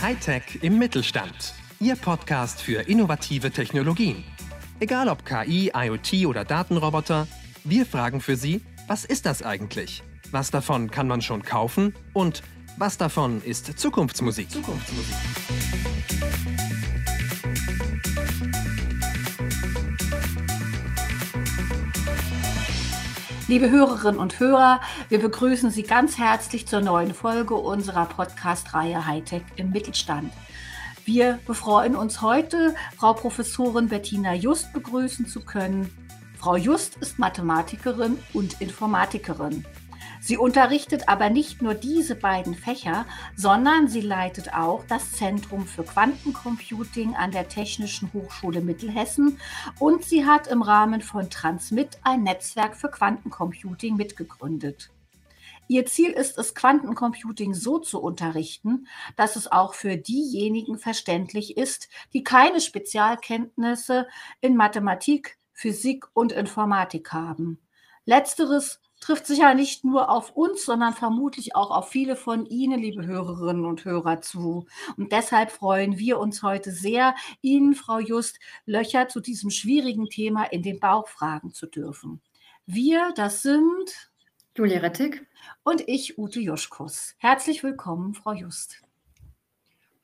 Hightech im Mittelstand. Ihr Podcast für innovative Technologien. Egal ob KI, IoT oder Datenroboter, wir fragen für Sie, was ist das eigentlich? Was davon kann man schon kaufen? Und was davon ist Zukunftsmusik? Zukunftsmusik. Liebe Hörerinnen und Hörer, wir begrüßen Sie ganz herzlich zur neuen Folge unserer Podcast-Reihe Hightech im Mittelstand. Wir befreuen uns heute, Frau Professorin Bettina Just begrüßen zu können. Frau Just ist Mathematikerin und Informatikerin. Sie unterrichtet aber nicht nur diese beiden Fächer, sondern sie leitet auch das Zentrum für Quantencomputing an der Technischen Hochschule Mittelhessen und sie hat im Rahmen von Transmit ein Netzwerk für Quantencomputing mitgegründet. Ihr Ziel ist es, Quantencomputing so zu unterrichten, dass es auch für diejenigen verständlich ist, die keine Spezialkenntnisse in Mathematik, Physik und Informatik haben. Letzteres trifft sicher nicht nur auf uns, sondern vermutlich auch auf viele von Ihnen, liebe Hörerinnen und Hörer, zu. Und deshalb freuen wir uns heute sehr, Ihnen, Frau Just, Löcher zu diesem schwierigen Thema in den Bauch fragen zu dürfen. Wir, das sind Julia Rettig und ich, Ute Juschkus. Herzlich willkommen, Frau Just.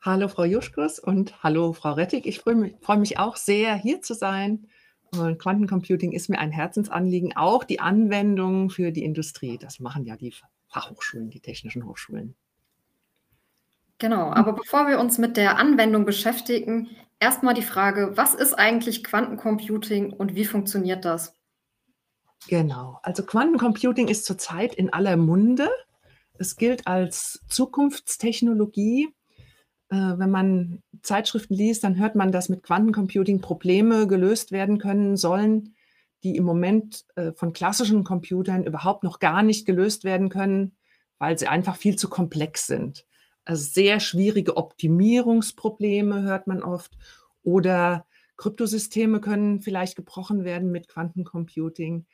Hallo, Frau Juschkus und hallo, Frau Rettig. Ich freue mich, freue mich auch sehr, hier zu sein Quantencomputing ist mir ein Herzensanliegen, auch die Anwendung für die Industrie. Das machen ja die Fachhochschulen, die technischen Hochschulen. Genau, aber bevor wir uns mit der Anwendung beschäftigen, erstmal die Frage, was ist eigentlich Quantencomputing und wie funktioniert das? Genau, also Quantencomputing ist zurzeit in aller Munde. Es gilt als Zukunftstechnologie äh, wenn man Zeitschriften liest, dann hört man, dass mit Quantencomputing Probleme gelöst werden können sollen, die im Moment äh, von klassischen Computern überhaupt noch gar nicht gelöst werden können, weil sie einfach viel zu komplex sind. Also sehr schwierige Optimierungsprobleme hört man oft oder Kryptosysteme können vielleicht gebrochen werden mit Quantencomputing.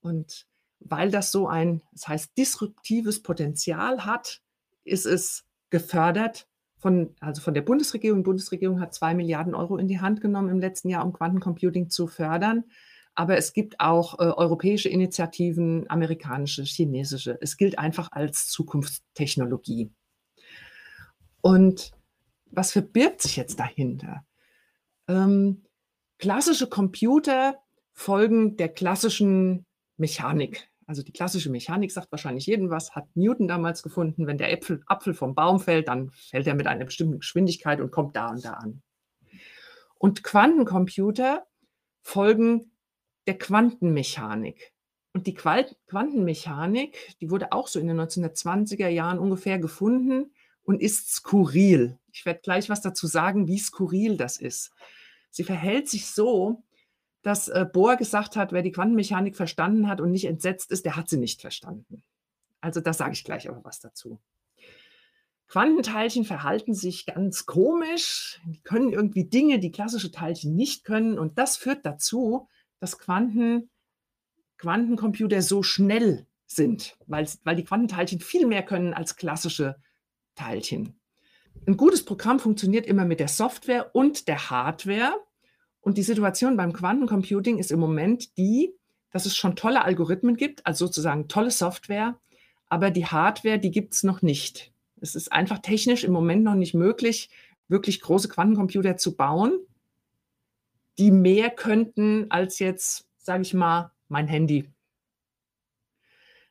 Und weil das so ein, das heißt, disruptives Potenzial hat, ist es gefördert von, also von der Bundesregierung. Die Bundesregierung hat zwei Milliarden Euro in die Hand genommen im letzten Jahr, um Quantencomputing zu fördern. Aber es gibt auch äh, europäische Initiativen, amerikanische, chinesische. Es gilt einfach als Zukunftstechnologie. Und was verbirgt sich jetzt dahinter? Ähm, klassische Computer folgen der klassischen Mechanik. Also die klassische Mechanik sagt wahrscheinlich jedem was, hat Newton damals gefunden. Wenn der Äpfel, Apfel vom Baum fällt, dann fällt er mit einer bestimmten Geschwindigkeit und kommt da und da an. Und Quantencomputer folgen der Quantenmechanik. Und die Quantenmechanik, die wurde auch so in den 1920er Jahren ungefähr gefunden und ist skurril. Ich werde gleich was dazu sagen, wie skurril das ist. Sie verhält sich so, dass äh, Bohr gesagt hat, wer die Quantenmechanik verstanden hat und nicht entsetzt ist, der hat sie nicht verstanden. Also da sage ich gleich aber was dazu. Quantenteilchen verhalten sich ganz komisch, die können irgendwie Dinge, die klassische Teilchen nicht können und das führt dazu, dass Quanten, Quantencomputer so schnell sind, weil, weil die Quantenteilchen viel mehr können als klassische Teilchen. Ein gutes Programm funktioniert immer mit der Software und der Hardware. Und die Situation beim Quantencomputing ist im Moment die, dass es schon tolle Algorithmen gibt, also sozusagen tolle Software, aber die Hardware, die gibt es noch nicht. Es ist einfach technisch im Moment noch nicht möglich, wirklich große Quantencomputer zu bauen, die mehr könnten als jetzt, sage ich mal, mein Handy.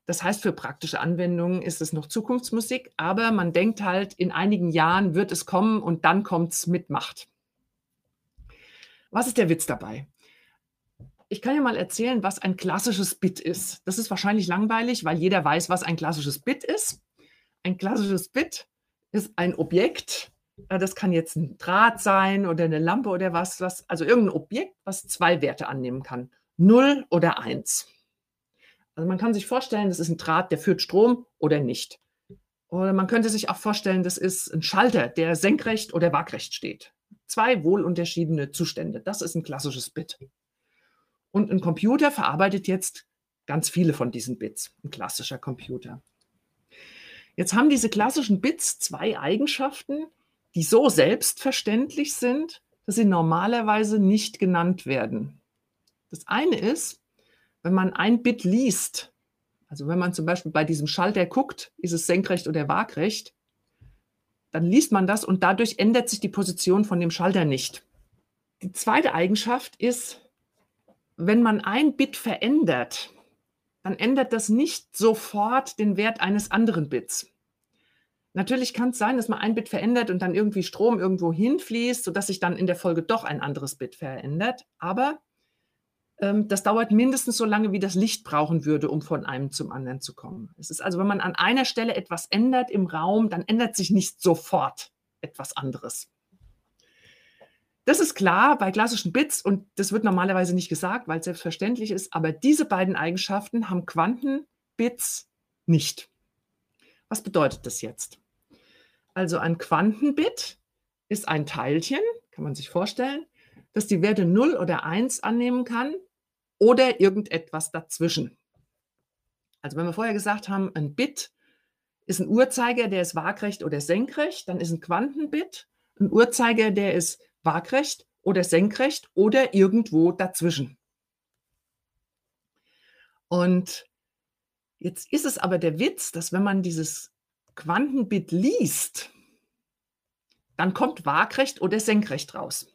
Das heißt, für praktische Anwendungen ist es noch Zukunftsmusik, aber man denkt halt, in einigen Jahren wird es kommen und dann kommt es mit Macht. Was ist der Witz dabei? Ich kann ja mal erzählen, was ein klassisches Bit ist. Das ist wahrscheinlich langweilig, weil jeder weiß, was ein klassisches Bit ist. Ein klassisches Bit ist ein Objekt. Äh, das kann jetzt ein Draht sein oder eine Lampe oder was, was also irgendein Objekt, was zwei Werte annehmen kann. 0 oder 1. Also man kann sich vorstellen, das ist ein Draht, der führt Strom oder nicht. Oder man könnte sich auch vorstellen, das ist ein Schalter, der senkrecht oder waagrecht steht. Zwei wohlunterschiedene Zustände. Das ist ein klassisches Bit. Und ein Computer verarbeitet jetzt ganz viele von diesen Bits, ein klassischer Computer. Jetzt haben diese klassischen Bits zwei Eigenschaften, die so selbstverständlich sind, dass sie normalerweise nicht genannt werden. Das eine ist, wenn man ein Bit liest, also wenn man zum Beispiel bei diesem Schalter guckt, ist es senkrecht oder waagrecht, dann liest man das und dadurch ändert sich die Position von dem Schalter nicht. Die zweite Eigenschaft ist, wenn man ein Bit verändert, dann ändert das nicht sofort den Wert eines anderen Bits. Natürlich kann es sein, dass man ein Bit verändert und dann irgendwie Strom irgendwo hinfließt, sodass sich dann in der Folge doch ein anderes Bit verändert. Aber das dauert mindestens so lange, wie das Licht brauchen würde, um von einem zum anderen zu kommen. Es ist also, wenn man an einer Stelle etwas ändert im Raum, dann ändert sich nicht sofort etwas anderes. Das ist klar bei klassischen Bits und das wird normalerweise nicht gesagt, weil es selbstverständlich ist, aber diese beiden Eigenschaften haben Quantenbits nicht. Was bedeutet das jetzt? Also ein Quantenbit ist ein Teilchen, kann man sich vorstellen, das die Werte 0 oder 1 annehmen kann oder irgendetwas dazwischen. Also wenn wir vorher gesagt haben, ein Bit ist ein Uhrzeiger, der ist waagrecht oder senkrecht, dann ist ein Quantenbit ein Uhrzeiger, der ist waagrecht oder senkrecht oder irgendwo dazwischen. Und jetzt ist es aber der Witz, dass wenn man dieses Quantenbit liest, dann kommt waagrecht oder senkrecht raus.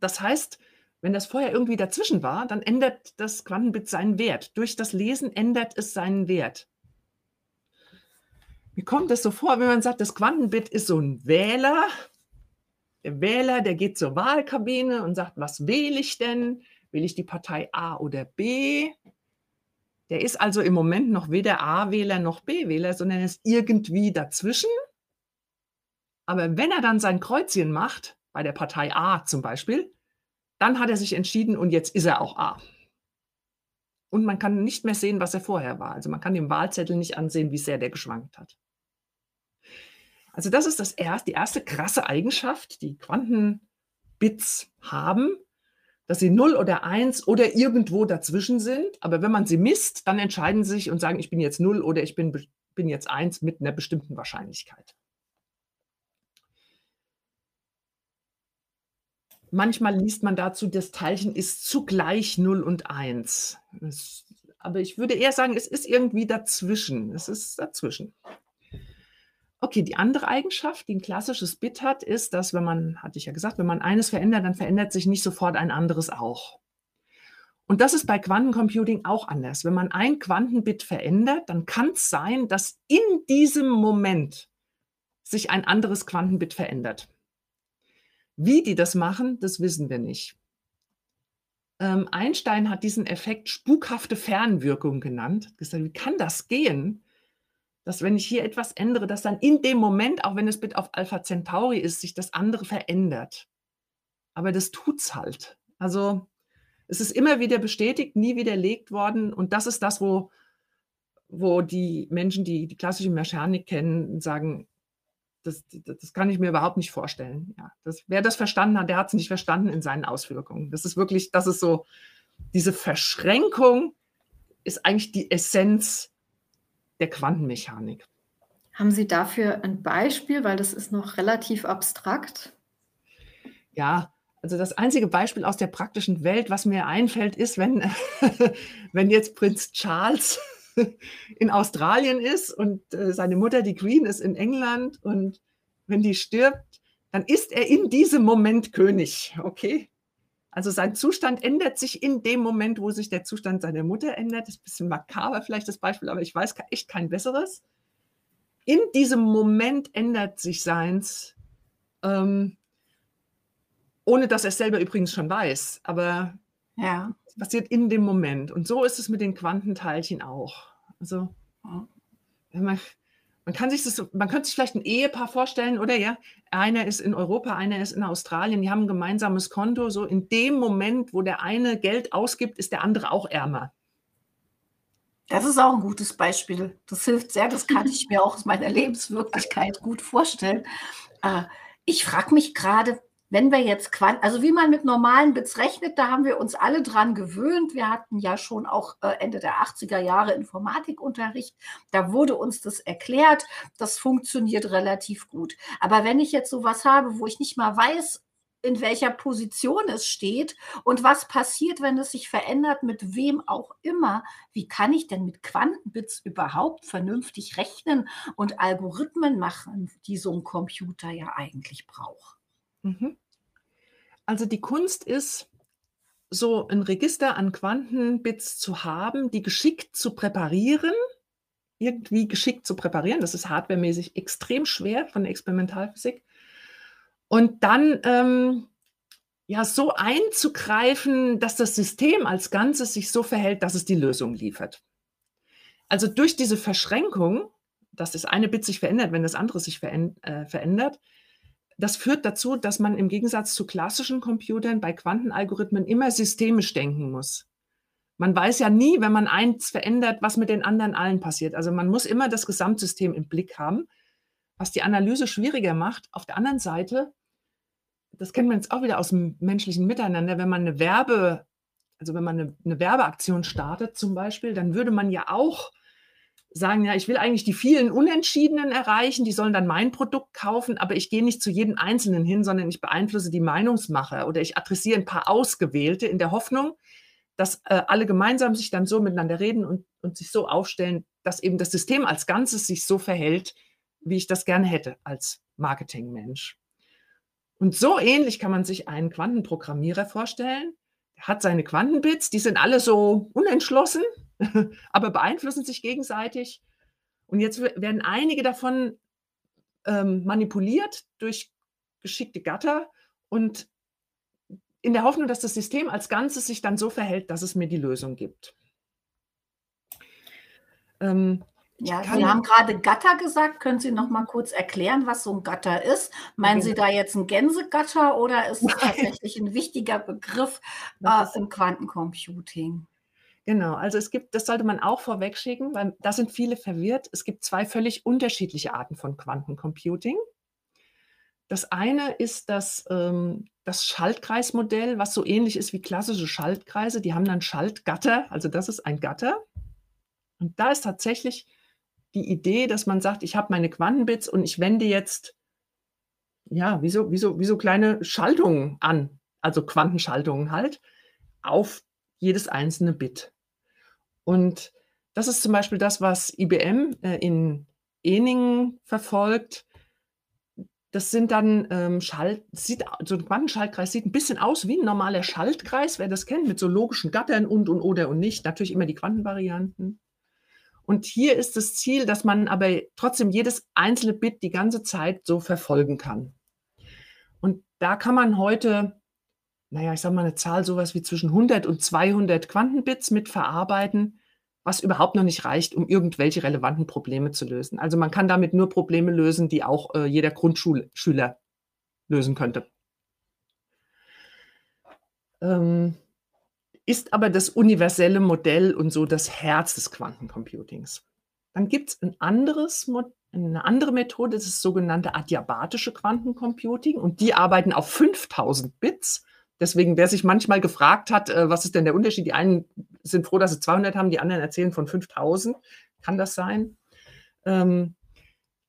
Das heißt, wenn das vorher irgendwie dazwischen war, dann ändert das Quantenbit seinen Wert. Durch das Lesen ändert es seinen Wert. Mir kommt es so vor, wenn man sagt, das Quantenbit ist so ein Wähler. Der Wähler, der geht zur Wahlkabine und sagt, was wähle ich denn? Will ich die Partei A oder B? Der ist also im Moment noch weder A-Wähler noch B-Wähler, sondern ist irgendwie dazwischen. Aber wenn er dann sein Kreuzchen macht, bei der Partei A zum Beispiel, dann hat er sich entschieden und jetzt ist er auch A. Und man kann nicht mehr sehen, was er vorher war. Also man kann dem Wahlzettel nicht ansehen, wie sehr der geschwankt hat. Also das ist das erste, die erste krasse Eigenschaft, die Quantenbits haben, dass sie 0 oder 1 oder irgendwo dazwischen sind. Aber wenn man sie misst, dann entscheiden sie sich und sagen, ich bin jetzt 0 oder ich bin, bin jetzt 1 mit einer bestimmten Wahrscheinlichkeit. Manchmal liest man dazu, das Teilchen ist zugleich 0 und 1. Es, aber ich würde eher sagen, es ist irgendwie dazwischen. Es ist dazwischen. Okay, die andere Eigenschaft, die ein klassisches Bit hat, ist, dass wenn man, hatte ich ja gesagt, wenn man eines verändert, dann verändert sich nicht sofort ein anderes auch. Und das ist bei Quantencomputing auch anders. Wenn man ein Quantenbit verändert, dann kann es sein, dass in diesem Moment sich ein anderes Quantenbit verändert. Wie die das machen, das wissen wir nicht. Ähm, Einstein hat diesen Effekt spukhafte Fernwirkung genannt. Gesagt, wie kann das gehen? dass wenn ich hier etwas ändere, dass dann in dem Moment, auch wenn es Bit auf Alpha Centauri ist, sich das andere verändert. Aber das tut's halt. Also es ist immer wieder bestätigt, nie widerlegt worden. Und das ist das, wo, wo die Menschen, die die klassische Mechanik kennen, sagen, das, das kann ich mir überhaupt nicht vorstellen. Ja, das, wer das verstanden hat, der hat es nicht verstanden in seinen Auswirkungen. Das ist wirklich, das ist so, diese Verschränkung ist eigentlich die Essenz der Quantenmechanik. Haben Sie dafür ein Beispiel, weil das ist noch relativ abstrakt? Ja, also das einzige Beispiel aus der praktischen Welt, was mir einfällt, ist, wenn, wenn jetzt Prinz Charles in Australien ist und äh, seine Mutter, die Queen, ist in England und wenn die stirbt, dann ist er in diesem Moment König, okay? Also sein Zustand ändert sich in dem Moment, wo sich der Zustand seiner Mutter ändert. Das ist ein bisschen makaber vielleicht das Beispiel, aber ich weiß echt kein besseres. In diesem Moment ändert sich seins, ähm, ohne dass er es selber übrigens schon weiß. Aber ja. es passiert in dem Moment. Und so ist es mit den Quantenteilchen auch. Also, wenn man man kann sich das, man könnte sich vielleicht ein Ehepaar vorstellen, oder ja? Einer ist in Europa, einer ist in Australien, die haben ein gemeinsames Konto. So in dem Moment, wo der eine Geld ausgibt, ist der andere auch ärmer. Das ist auch ein gutes Beispiel. Das hilft sehr. Das kann ich mir auch aus meiner Lebenswirklichkeit gut vorstellen. Äh, ich frage mich gerade, wenn wir jetzt Quant, also wie man mit normalen Bits rechnet, da haben wir uns alle dran gewöhnt. Wir hatten ja schon auch äh, Ende der 80er Jahre Informatikunterricht. Da wurde uns das erklärt. Das funktioniert relativ gut. Aber wenn ich jetzt sowas habe, wo ich nicht mal weiß, in welcher Position es steht und was passiert, wenn es sich verändert, mit wem auch immer. Wie kann ich denn mit Quantenbits überhaupt vernünftig rechnen und Algorithmen machen, die so ein Computer ja eigentlich braucht? Mhm. Also die Kunst ist, so ein Register an Quantenbits zu haben, die geschickt zu präparieren, irgendwie geschickt zu präparieren. Das ist hardwaremäßig extrem schwer von der Experimentalphysik und dann ähm, ja so einzugreifen, dass das System als Ganzes sich so verhält, dass es die Lösung liefert. Also durch diese Verschränkung, dass das eine Bit sich verändert, wenn das andere sich äh, verändert, das führt dazu, dass man im Gegensatz zu klassischen Computern bei Quantenalgorithmen immer systemisch denken muss. Man weiß ja nie, wenn man eins verändert, was mit den anderen allen passiert. Also man muss immer das Gesamtsystem im Blick haben, was die Analyse schwieriger macht. Auf der anderen Seite das kennt man jetzt auch wieder aus dem menschlichen Miteinander, wenn man eine Werbe, also wenn man eine, eine Werbeaktion startet zum Beispiel, dann würde man ja auch sagen, ja, ich will eigentlich die vielen Unentschiedenen erreichen, die sollen dann mein Produkt kaufen, aber ich gehe nicht zu jedem Einzelnen hin, sondern ich beeinflusse die Meinungsmacher oder ich adressiere ein paar Ausgewählte in der Hoffnung, dass äh, alle gemeinsam sich dann so miteinander reden und, und sich so aufstellen, dass eben das System als Ganzes sich so verhält, wie ich das gerne hätte als Marketingmensch. Und so ähnlich kann man sich einen Quantenprogrammierer vorstellen. Er hat seine Quantenbits, die sind alle so unentschlossen, aber beeinflussen sich gegenseitig. Und jetzt werden einige davon ähm, manipuliert durch geschickte Gatter und in der Hoffnung, dass das System als Ganzes sich dann so verhält, dass es mir die Lösung gibt. Ähm, ja, Sie haben gerade Gatter gesagt. Können Sie noch mal kurz erklären, was so ein Gatter ist? Meinen Sie da jetzt ein Gänsegatter oder ist es tatsächlich ein wichtiger Begriff äh, im Quantencomputing? Genau, also es gibt, das sollte man auch vorwegschicken, weil da sind viele verwirrt. Es gibt zwei völlig unterschiedliche Arten von Quantencomputing. Das eine ist das, ähm, das Schaltkreismodell, was so ähnlich ist wie klassische Schaltkreise. Die haben dann Schaltgatter, also das ist ein Gatter. Und da ist tatsächlich die Idee, dass man sagt, ich habe meine Quantenbits und ich wende jetzt, ja, wie so, wie so, wie so kleine Schaltungen an, also Quantenschaltungen halt, auf jedes einzelne Bit. Und das ist zum Beispiel das, was IBM äh, in Eningen verfolgt. Das sind dann ähm, Schalt, sieht, so ein Quantenschaltkreis sieht ein bisschen aus wie ein normaler Schaltkreis, wer das kennt, mit so logischen Gattern und und oder und nicht. Natürlich immer die Quantenvarianten. Und hier ist das Ziel, dass man aber trotzdem jedes einzelne Bit die ganze Zeit so verfolgen kann. Und da kann man heute, naja, ich sage mal eine Zahl sowas wie zwischen 100 und 200 Quantenbits mit verarbeiten, was überhaupt noch nicht reicht, um irgendwelche relevanten Probleme zu lösen. Also man kann damit nur Probleme lösen, die auch äh, jeder Grundschulschüler lösen könnte. Ähm, ist aber das universelle Modell und so das Herz des Quantencomputings. Dann gibt es ein anderes, eine andere Methode, das ist das sogenannte adiabatische Quantencomputing und die arbeiten auf 5000 Bits. Deswegen, wer sich manchmal gefragt hat, äh, was ist denn der Unterschied? Die einen sind froh, dass sie 200 haben, die anderen erzählen von 5000. Kann das sein? Ähm,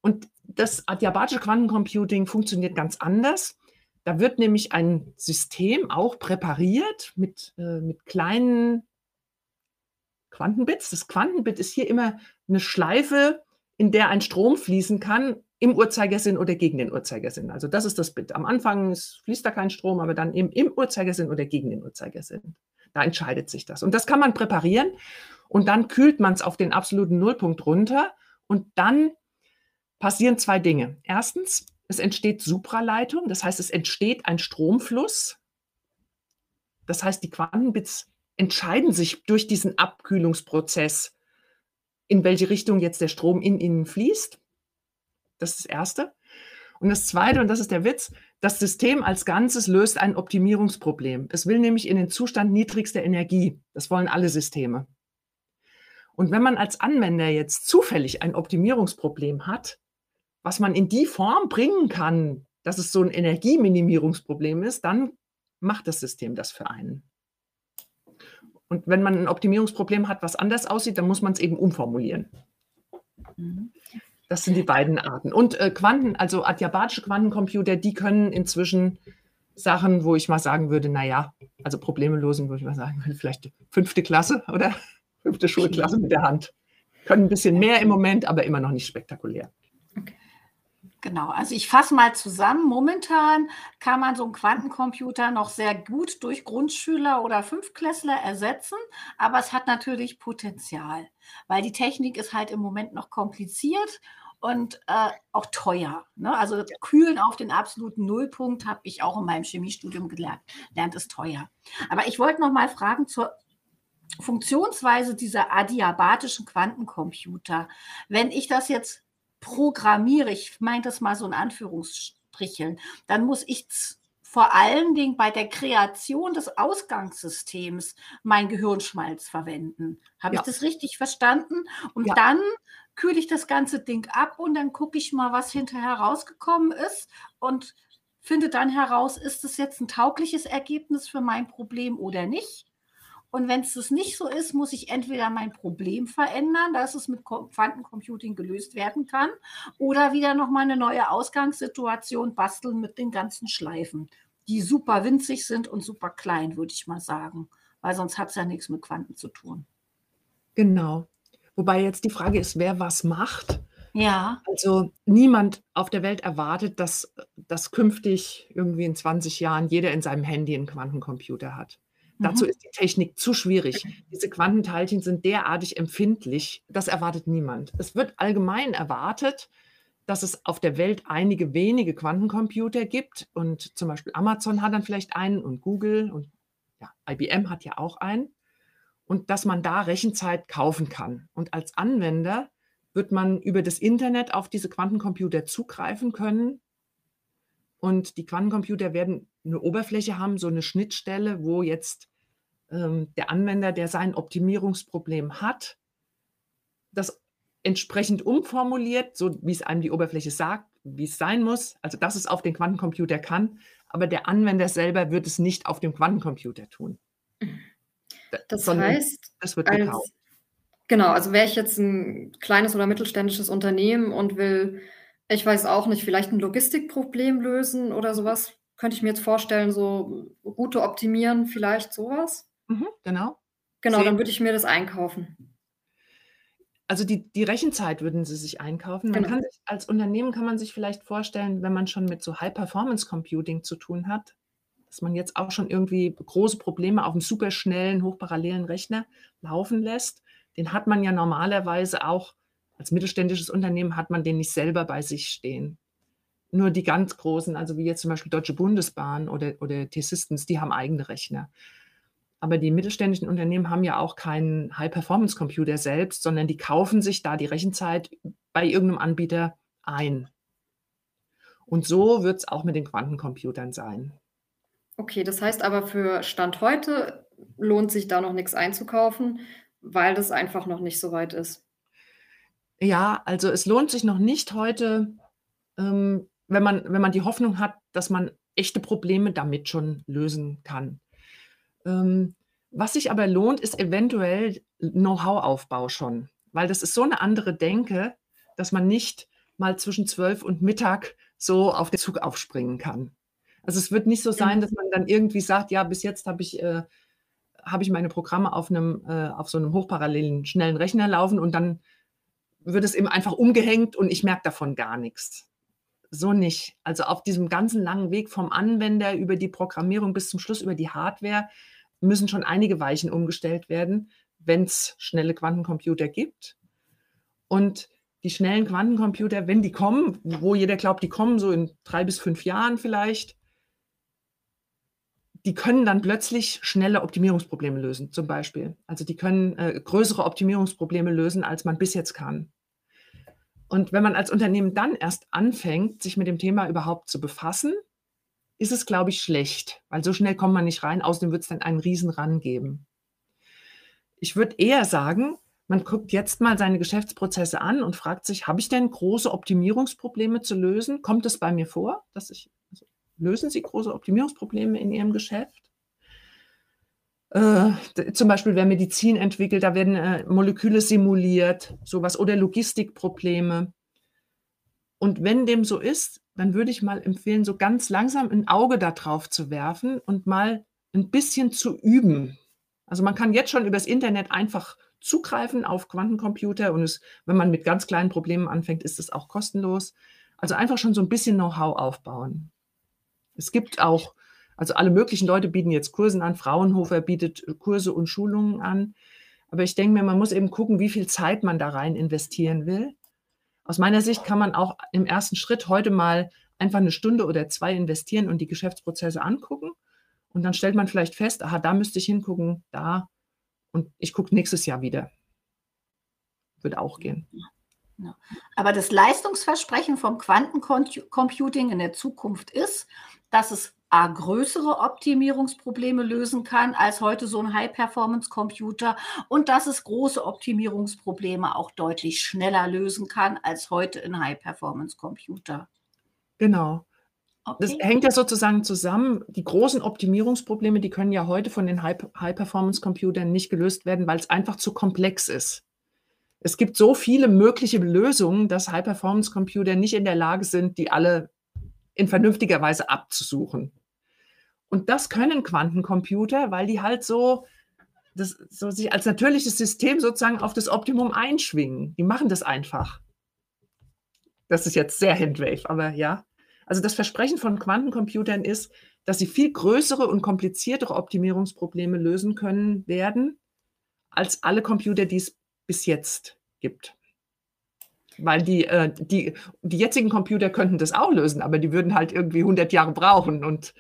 und das adiabatische Quantencomputing funktioniert ganz anders. Da wird nämlich ein System auch präpariert mit, äh, mit kleinen Quantenbits. Das Quantenbit ist hier immer eine Schleife, in der ein Strom fließen kann, im Uhrzeigersinn oder gegen den Uhrzeigersinn. Also das ist das Bit. Am Anfang fließt da kein Strom, aber dann im, im Uhrzeigersinn oder gegen den Uhrzeigersinn. Da entscheidet sich das. Und das kann man präparieren und dann kühlt man es auf den absoluten Nullpunkt runter und dann passieren zwei Dinge. Erstens, es entsteht Supraleitung, das heißt, es entsteht ein Stromfluss. Das heißt, die Quantenbits entscheiden sich durch diesen Abkühlungsprozess, in welche Richtung jetzt der Strom in ihnen fließt. Das ist das Erste. Und das Zweite, und das ist der Witz, das System als Ganzes löst ein Optimierungsproblem. Es will nämlich in den Zustand niedrigster Energie. Das wollen alle Systeme. Und wenn man als Anwender jetzt zufällig ein Optimierungsproblem hat, was man in die Form bringen kann, dass es so ein Energieminimierungsproblem ist, dann macht das System das für einen. Und wenn man ein Optimierungsproblem hat, was anders aussieht, dann muss man es eben umformulieren. Das sind die beiden Arten. Und äh, Quanten, also adiabatische Quantencomputer, die können inzwischen Sachen, wo ich mal sagen würde, naja, also Probleme lösen, würde ich mal sagen, vielleicht fünfte Klasse oder fünfte Schulklasse mit der Hand. Können ein bisschen mehr im Moment, aber immer noch nicht spektakulär. Genau, also ich fasse mal zusammen. Momentan kann man so einen Quantencomputer noch sehr gut durch Grundschüler oder Fünfklässler ersetzen, aber es hat natürlich Potenzial, weil die Technik ist halt im Moment noch kompliziert und äh, auch teuer. Ne? Also Kühlen auf den absoluten Nullpunkt habe ich auch in meinem Chemiestudium gelernt. Lernt ist teuer. Aber ich wollte noch mal fragen zur Funktionsweise dieser adiabatischen Quantencomputer. Wenn ich das jetzt programmiere, ich meine das mal so in Anführungsstricheln, dann muss ich vor allen Dingen bei der Kreation des Ausgangssystems mein Gehirnschmalz verwenden. Habe ja. ich das richtig verstanden? Und ja. dann kühle ich das ganze Ding ab und dann gucke ich mal, was hinterher rausgekommen ist und finde dann heraus, ist es jetzt ein taugliches Ergebnis für mein Problem oder nicht. Und wenn es das nicht so ist, muss ich entweder mein Problem verändern, dass es mit Quantencomputing gelöst werden kann, oder wieder nochmal eine neue Ausgangssituation basteln mit den ganzen Schleifen, die super winzig sind und super klein, würde ich mal sagen. Weil sonst hat es ja nichts mit Quanten zu tun. Genau. Wobei jetzt die Frage ist, wer was macht. Ja. Also niemand auf der Welt erwartet, dass, dass künftig irgendwie in 20 Jahren jeder in seinem Handy einen Quantencomputer hat. Dazu mhm. ist die Technik zu schwierig. Diese Quantenteilchen sind derartig empfindlich, das erwartet niemand. Es wird allgemein erwartet, dass es auf der Welt einige wenige Quantencomputer gibt und zum Beispiel Amazon hat dann vielleicht einen und Google und ja, IBM hat ja auch einen und dass man da Rechenzeit kaufen kann. Und als Anwender wird man über das Internet auf diese Quantencomputer zugreifen können und die Quantencomputer werden eine Oberfläche haben, so eine Schnittstelle, wo jetzt ähm, der Anwender, der sein Optimierungsproblem hat, das entsprechend umformuliert, so wie es einem die Oberfläche sagt, wie es sein muss, also dass es auf den Quantencomputer kann, aber der Anwender selber wird es nicht auf dem Quantencomputer tun. Das heißt, das wird gekauft. Als, genau, also wäre ich jetzt ein kleines oder mittelständisches Unternehmen und will, ich weiß auch nicht, vielleicht ein Logistikproblem lösen oder sowas, könnte ich mir jetzt vorstellen, so Route optimieren, vielleicht sowas? Mhm, genau. Genau, Sehen. dann würde ich mir das einkaufen. Also die, die Rechenzeit würden Sie sich einkaufen. Man genau. kann sich, als Unternehmen kann man sich vielleicht vorstellen, wenn man schon mit so High-Performance-Computing zu tun hat, dass man jetzt auch schon irgendwie große Probleme auf einem superschnellen, hochparallelen Rechner laufen lässt. Den hat man ja normalerweise auch als mittelständisches Unternehmen hat man den nicht selber bei sich stehen. Nur die ganz großen, also wie jetzt zum Beispiel Deutsche Bundesbahn oder, oder T-Systems, die haben eigene Rechner. Aber die mittelständischen Unternehmen haben ja auch keinen High-Performance-Computer selbst, sondern die kaufen sich da die Rechenzeit bei irgendeinem Anbieter ein. Und so wird es auch mit den Quantencomputern sein. Okay, das heißt aber für Stand heute lohnt sich da noch nichts einzukaufen, weil das einfach noch nicht so weit ist. Ja, also es lohnt sich noch nicht heute, ähm, wenn, man, wenn man die Hoffnung hat, dass man echte Probleme damit schon lösen kann. Ähm, was sich aber lohnt, ist eventuell Know-how-Aufbau schon, weil das ist so eine andere Denke, dass man nicht mal zwischen zwölf und Mittag so auf den Zug aufspringen kann. Also es wird nicht so sein, mhm. dass man dann irgendwie sagt, ja, bis jetzt habe ich, äh, hab ich meine Programme auf, einem, äh, auf so einem hochparallelen, schnellen Rechner laufen und dann wird es eben einfach umgehängt und ich merke davon gar nichts. So nicht. Also auf diesem ganzen langen Weg vom Anwender über die Programmierung bis zum Schluss über die Hardware müssen schon einige Weichen umgestellt werden, wenn es schnelle Quantencomputer gibt. Und die schnellen Quantencomputer, wenn die kommen, wo jeder glaubt, die kommen so in drei bis fünf Jahren vielleicht, die können dann plötzlich schnelle Optimierungsprobleme lösen, zum Beispiel. Also die können äh, größere Optimierungsprobleme lösen, als man bis jetzt kann. Und wenn man als Unternehmen dann erst anfängt, sich mit dem Thema überhaupt zu befassen, ist es, glaube ich, schlecht, weil so schnell kommt man nicht rein. Außerdem wird es dann einen riesen Ran geben. Ich würde eher sagen, man guckt jetzt mal seine Geschäftsprozesse an und fragt sich, habe ich denn große Optimierungsprobleme zu lösen? Kommt es bei mir vor, dass ich, lösen Sie große Optimierungsprobleme in Ihrem Geschäft? Äh, zum Beispiel, wer Medizin entwickelt, da werden äh, Moleküle simuliert, sowas oder Logistikprobleme. Und wenn dem so ist, dann würde ich mal empfehlen, so ganz langsam ein Auge darauf zu werfen und mal ein bisschen zu üben. Also man kann jetzt schon übers Internet einfach zugreifen auf Quantencomputer und es, wenn man mit ganz kleinen Problemen anfängt, ist es auch kostenlos. Also einfach schon so ein bisschen Know-how aufbauen. Es gibt auch, also alle möglichen Leute bieten jetzt Kursen an, Fraunhofer bietet Kurse und Schulungen an. Aber ich denke mir, man muss eben gucken, wie viel Zeit man da rein investieren will. Aus meiner Sicht kann man auch im ersten Schritt heute mal einfach eine Stunde oder zwei investieren und die Geschäftsprozesse angucken. Und dann stellt man vielleicht fest, aha, da müsste ich hingucken, da und ich gucke nächstes Jahr wieder. Würde auch gehen. Aber das Leistungsversprechen vom Quantencomputing in der Zukunft ist, dass es A, größere Optimierungsprobleme lösen kann als heute so ein High-Performance-Computer und dass es große Optimierungsprobleme auch deutlich schneller lösen kann als heute ein High-Performance-Computer. Genau. Das hängt ja sozusagen zusammen. Die großen Optimierungsprobleme, die können ja heute von den High-Performance-Computern nicht gelöst werden, weil es einfach zu komplex ist. Es gibt so viele mögliche Lösungen, dass High-Performance-Computer nicht in der Lage sind, die alle in vernünftiger Weise abzusuchen. Und das können Quantencomputer, weil die halt so, das, so sich als natürliches System sozusagen auf das Optimum einschwingen. Die machen das einfach. Das ist jetzt sehr Handwave, aber ja. Also das Versprechen von Quantencomputern ist, dass sie viel größere und kompliziertere Optimierungsprobleme lösen können werden, als alle Computer, die es bis jetzt gibt. Weil die, äh, die, die jetzigen Computer könnten das auch lösen, aber die würden halt irgendwie 100 Jahre brauchen und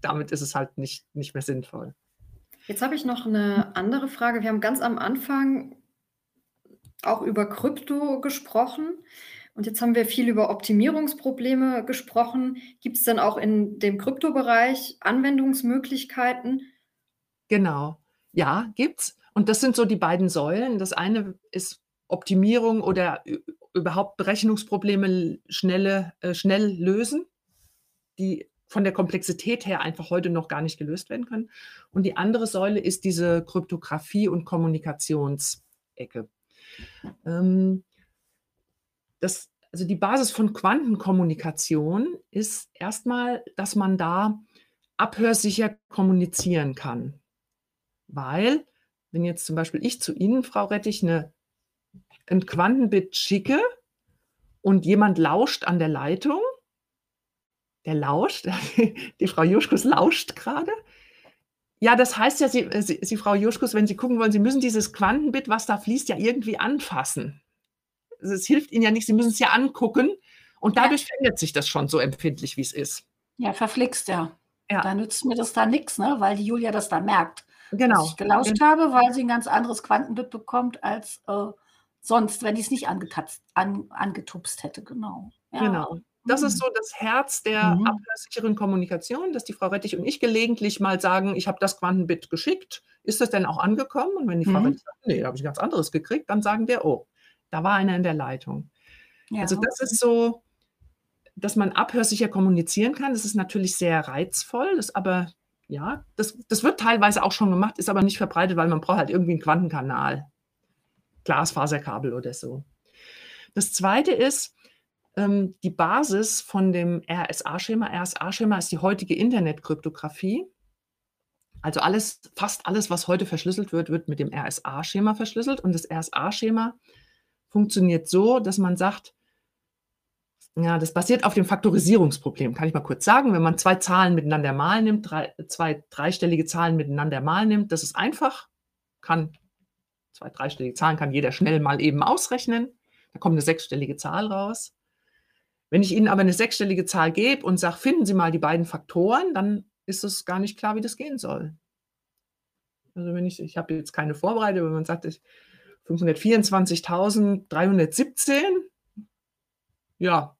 damit ist es halt nicht, nicht mehr sinnvoll. Jetzt habe ich noch eine andere Frage. Wir haben ganz am Anfang auch über Krypto gesprochen. Und jetzt haben wir viel über Optimierungsprobleme gesprochen. Gibt es denn auch in dem Kryptobereich Anwendungsmöglichkeiten? Genau. Ja, gibt's. Und das sind so die beiden Säulen. Das eine ist Optimierung oder überhaupt Berechnungsprobleme schnelle, äh, schnell lösen, die von der Komplexität her einfach heute noch gar nicht gelöst werden können. Und die andere Säule ist diese Kryptographie und Kommunikationsecke. Ähm, das, also die Basis von Quantenkommunikation ist erstmal, dass man da abhörsicher kommunizieren kann. Weil, wenn jetzt zum Beispiel ich zu Ihnen, Frau Rettich, eine, ein Quantenbit schicke und jemand lauscht an der Leitung, der lauscht, die Frau Juschkus lauscht gerade. Ja, das heißt ja, Sie, Sie, Sie, Frau Juschkus, wenn Sie gucken wollen, Sie müssen dieses Quantenbit, was da fließt, ja irgendwie anfassen es hilft ihnen ja nicht, sie müssen es ja angucken. Und dadurch ja. verändert sich das schon so empfindlich, wie es ist. Ja, verflixt, ja. ja. Da nützt mir das da nichts, ne? weil die Julia das dann merkt. Genau. Dass ich gelauscht genau. habe, weil sie ein ganz anderes Quantenbit bekommt als äh, sonst, wenn ich es nicht angetatzt, an, angetupst hätte. Genau. Ja. Genau. Das ist mhm. so das Herz der mhm. abhörsicheren Kommunikation, dass die Frau Rettich und ich gelegentlich mal sagen, ich habe das Quantenbit geschickt. Ist das denn auch angekommen? Und wenn die Frau mhm. Rettich sagt, nee, da habe ich ein ganz anderes gekriegt, dann sagen wir, oh, da war einer in der Leitung. Ja. Also das ist so, dass man abhörsicher kommunizieren kann. Das ist natürlich sehr reizvoll, das aber ja, das, das wird teilweise auch schon gemacht, ist aber nicht verbreitet, weil man braucht halt irgendwie einen Quantenkanal, Glasfaserkabel oder so. Das zweite ist, ähm, die Basis von dem RSA-Schema. RSA-Schema ist die heutige Internetkryptographie. Also alles, fast alles, was heute verschlüsselt wird, wird mit dem RSA-Schema verschlüsselt. Und das RSA-Schema funktioniert so, dass man sagt, ja, das basiert auf dem Faktorisierungsproblem. Kann ich mal kurz sagen, wenn man zwei Zahlen miteinander mal nimmt, drei, zwei dreistellige Zahlen miteinander mal nimmt, das ist einfach, kann zwei dreistellige Zahlen kann jeder schnell mal eben ausrechnen. Da kommt eine sechsstellige Zahl raus. Wenn ich Ihnen aber eine sechsstellige Zahl gebe und sage, finden Sie mal die beiden Faktoren, dann ist es gar nicht klar, wie das gehen soll. Also wenn ich, ich habe jetzt keine Vorbereitung, wenn man sagt, ich, 524.317. Ja,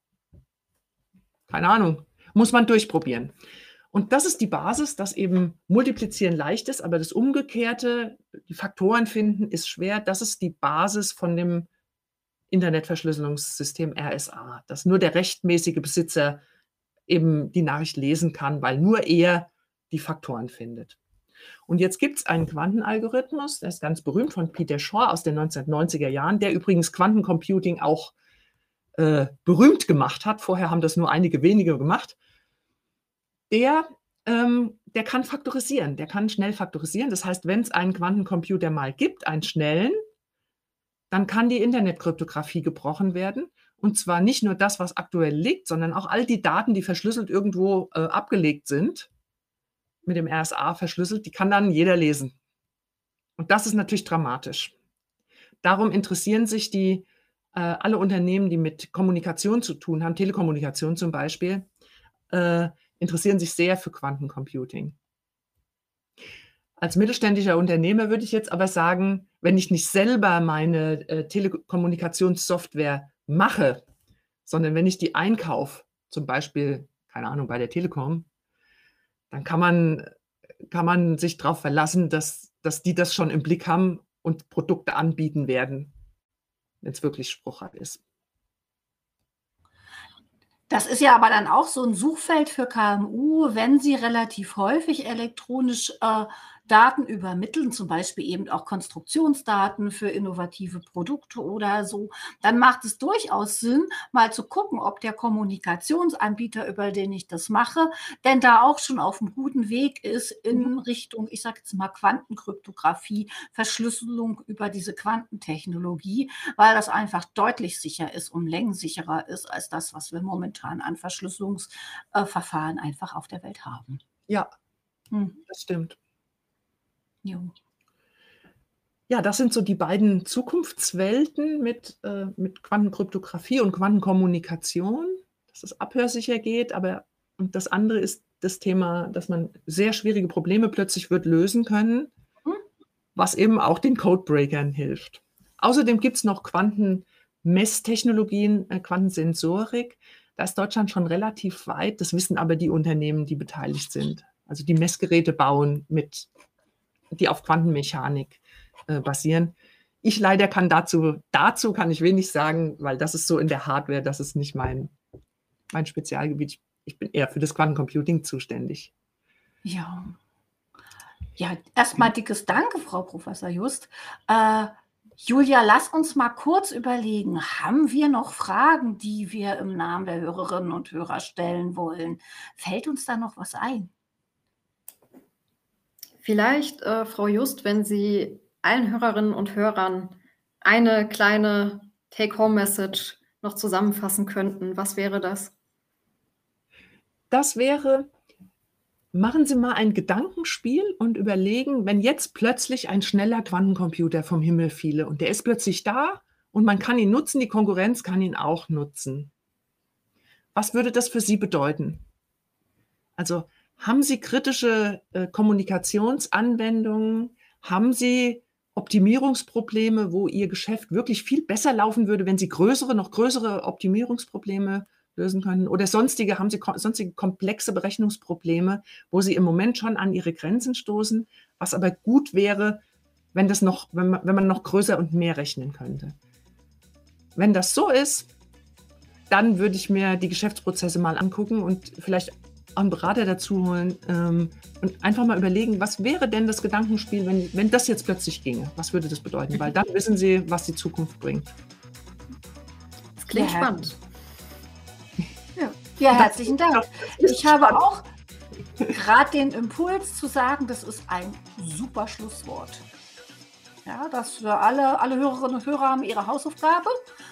keine Ahnung. Muss man durchprobieren. Und das ist die Basis, dass eben Multiplizieren leicht ist, aber das Umgekehrte, die Faktoren finden, ist schwer. Das ist die Basis von dem Internetverschlüsselungssystem RSA, dass nur der rechtmäßige Besitzer eben die Nachricht lesen kann, weil nur er die Faktoren findet. Und jetzt gibt es einen Quantenalgorithmus, der ist ganz berühmt von Peter Shaw aus den 1990er Jahren, der übrigens Quantencomputing auch äh, berühmt gemacht hat. Vorher haben das nur einige wenige gemacht. Der, ähm, der kann faktorisieren, der kann schnell faktorisieren. Das heißt, wenn es einen Quantencomputer mal gibt, einen schnellen, dann kann die Internetkryptographie gebrochen werden. Und zwar nicht nur das, was aktuell liegt, sondern auch all die Daten, die verschlüsselt irgendwo äh, abgelegt sind, mit dem RSA verschlüsselt, die kann dann jeder lesen. Und das ist natürlich dramatisch. Darum interessieren sich die, äh, alle Unternehmen, die mit Kommunikation zu tun haben, Telekommunikation zum Beispiel, äh, interessieren sich sehr für Quantencomputing. Als mittelständischer Unternehmer würde ich jetzt aber sagen, wenn ich nicht selber meine äh, Telekommunikationssoftware mache, sondern wenn ich die einkaufe, zum Beispiel, keine Ahnung, bei der Telekom, dann kann man, kann man sich darauf verlassen, dass, dass die das schon im Blick haben und Produkte anbieten werden, wenn es wirklich spruchreif ist. Das ist ja aber dann auch so ein Suchfeld für KMU, wenn sie relativ häufig elektronisch äh, Daten übermitteln, zum Beispiel eben auch Konstruktionsdaten für innovative Produkte oder so, dann macht es durchaus Sinn, mal zu gucken, ob der Kommunikationsanbieter, über den ich das mache, denn da auch schon auf einem guten Weg ist in mhm. Richtung, ich sage jetzt mal Quantenkryptographie, Verschlüsselung über diese Quantentechnologie, weil das einfach deutlich sicher ist und längensicherer ist als das, was wir momentan an Verschlüsselungsverfahren einfach auf der Welt haben. Ja, hm. das stimmt. Jo. Ja, das sind so die beiden Zukunftswelten mit, äh, mit Quantenkryptographie und Quantenkommunikation, dass es abhörsicher geht, aber und das andere ist das Thema, dass man sehr schwierige Probleme plötzlich wird lösen können, hm? was eben auch den Codebreakern hilft. Außerdem gibt es noch Quantenmesstechnologien, äh, Quantensensorik. Da ist Deutschland schon relativ weit. Das wissen aber die Unternehmen, die beteiligt sind. Also die Messgeräte bauen mit die auf Quantenmechanik äh, basieren. Ich leider kann dazu, dazu kann ich wenig sagen, weil das ist so in der Hardware, das ist nicht mein, mein Spezialgebiet. Ich, bin eher für das Quantencomputing zuständig. Ja. Ja, erstmal dickes Danke, Frau Professor Just. Äh, Julia, lass uns mal kurz überlegen, haben wir noch Fragen, die wir im Namen der Hörerinnen und Hörer stellen wollen? Fällt uns da noch was ein? Vielleicht, äh, Frau Just, wenn Sie allen Hörerinnen und Hörern eine kleine Take-Home-Message noch zusammenfassen könnten, was wäre das? Das wäre, machen Sie mal ein Gedankenspiel und überlegen, wenn jetzt plötzlich ein schneller Quantencomputer vom Himmel fiele und der ist plötzlich da und man kann ihn nutzen, die Konkurrenz kann ihn auch nutzen. Was würde das für Sie bedeuten? Also haben Sie kritische äh, Kommunikationsanwendungen? Haben Sie Optimierungsprobleme, wo Ihr Geschäft wirklich viel besser laufen würde, wenn Sie größere, noch größere Optimierungsprobleme lösen können? Oder sonstige, haben Sie ko sonstige komplexe Berechnungsprobleme, wo Sie im Moment schon an Ihre Grenzen stoßen, was aber gut wäre, wenn, das noch, wenn, man, wenn man noch größer und mehr rechnen könnte? Wenn das so ist, dann würde ich mir die Geschäftsprozesse mal angucken und vielleicht einen Berater dazu holen ähm, und einfach mal überlegen, was wäre denn das Gedankenspiel, wenn, wenn das jetzt plötzlich ginge? Was würde das bedeuten? Weil dann wissen Sie, was die Zukunft bringt. Das klingt ja. spannend. Ja, ja herzlichen Dank. Ich habe auch gerade den Impuls zu sagen, das ist ein super Schlusswort. Ja, dass wir alle, alle Hörerinnen und Hörer haben ihre Hausaufgabe.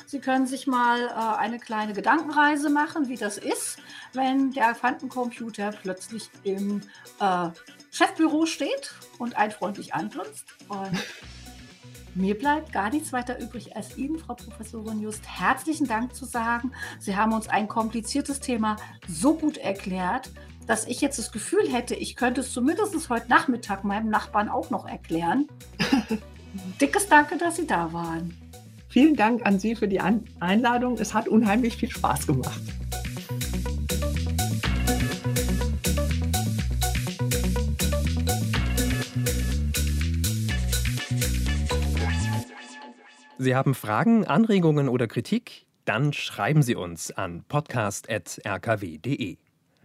Sie können sich mal äh, eine kleine Gedankenreise machen, wie das ist, wenn der Quantencomputer plötzlich im äh, Chefbüro steht und ein freundlich angrinst. Und mir bleibt gar nichts weiter übrig, als Ihnen, Frau Professorin Just, herzlichen Dank zu sagen. Sie haben uns ein kompliziertes Thema so gut erklärt, dass ich jetzt das Gefühl hätte, ich könnte es zumindest heute Nachmittag meinem Nachbarn auch noch erklären. dickes Danke, dass Sie da waren. Vielen Dank an Sie für die Einladung. Es hat unheimlich viel Spaß gemacht. Sie haben Fragen, Anregungen oder Kritik? Dann schreiben Sie uns an podcast.rkw.de.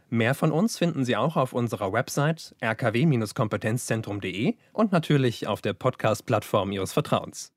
Mehr von uns finden Sie auch auf unserer Website rkw-kompetenzzentrum.de und natürlich auf der Podcast-Plattform Ihres Vertrauens.